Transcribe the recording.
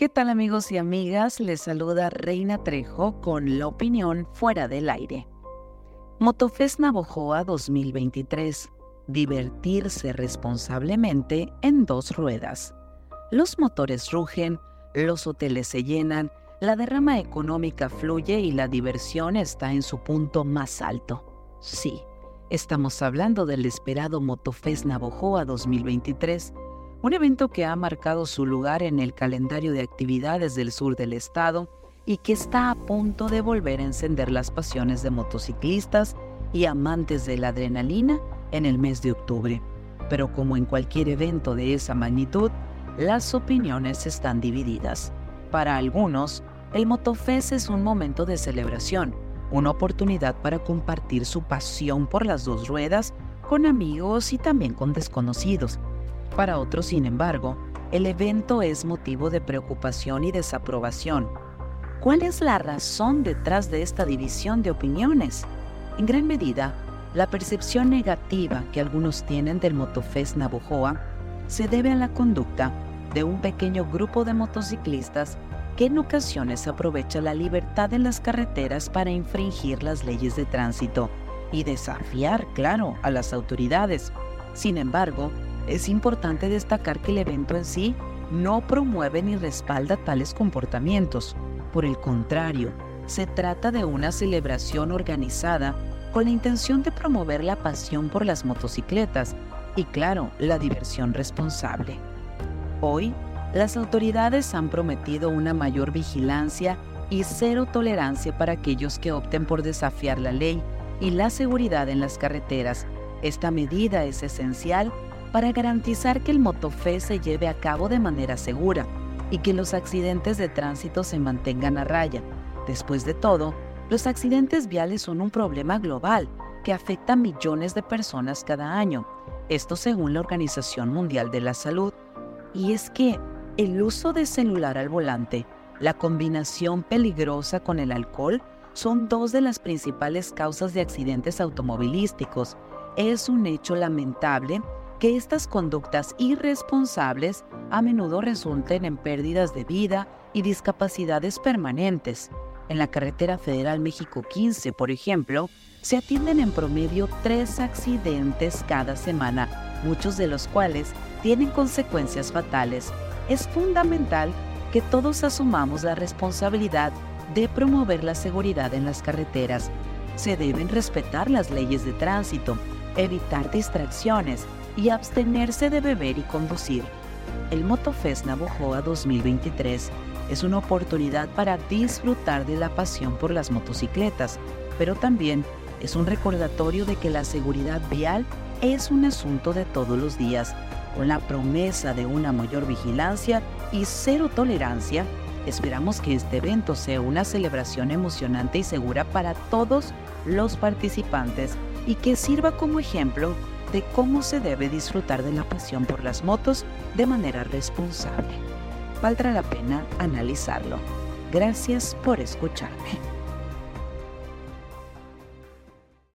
¿Qué tal amigos y amigas? Les saluda Reina Trejo con la opinión fuera del aire. Motofest Navojoa 2023. Divertirse responsablemente en dos ruedas. Los motores rugen, los hoteles se llenan, la derrama económica fluye y la diversión está en su punto más alto. Sí, estamos hablando del esperado Motofest Navojoa 2023 un evento que ha marcado su lugar en el calendario de actividades del sur del estado y que está a punto de volver a encender las pasiones de motociclistas y amantes de la adrenalina en el mes de octubre. Pero como en cualquier evento de esa magnitud, las opiniones están divididas. Para algunos, el Motofest es un momento de celebración, una oportunidad para compartir su pasión por las dos ruedas con amigos y también con desconocidos para otros, sin embargo, el evento es motivo de preocupación y desaprobación. ¿Cuál es la razón detrás de esta división de opiniones? En gran medida, la percepción negativa que algunos tienen del Motofest Navojoa se debe a la conducta de un pequeño grupo de motociclistas que en ocasiones aprovecha la libertad en las carreteras para infringir las leyes de tránsito y desafiar, claro, a las autoridades. Sin embargo, es importante destacar que el evento en sí no promueve ni respalda tales comportamientos. Por el contrario, se trata de una celebración organizada con la intención de promover la pasión por las motocicletas y, claro, la diversión responsable. Hoy, las autoridades han prometido una mayor vigilancia y cero tolerancia para aquellos que opten por desafiar la ley y la seguridad en las carreteras. Esta medida es esencial para garantizar que el Motofé se lleve a cabo de manera segura y que los accidentes de tránsito se mantengan a raya. Después de todo, los accidentes viales son un problema global que afecta a millones de personas cada año, esto según la Organización Mundial de la Salud. Y es que el uso de celular al volante, la combinación peligrosa con el alcohol, son dos de las principales causas de accidentes automovilísticos. Es un hecho lamentable que estas conductas irresponsables a menudo resulten en pérdidas de vida y discapacidades permanentes. En la carretera federal México 15, por ejemplo, se atienden en promedio tres accidentes cada semana, muchos de los cuales tienen consecuencias fatales. Es fundamental que todos asumamos la responsabilidad de promover la seguridad en las carreteras. Se deben respetar las leyes de tránsito, evitar distracciones, y abstenerse de beber y conducir. El Motofest Navojoa 2023 es una oportunidad para disfrutar de la pasión por las motocicletas, pero también es un recordatorio de que la seguridad vial es un asunto de todos los días. Con la promesa de una mayor vigilancia y cero tolerancia, esperamos que este evento sea una celebración emocionante y segura para todos los participantes y que sirva como ejemplo de cómo se debe disfrutar de la pasión por las motos de manera responsable. Valdrá la pena analizarlo. Gracias por escucharme.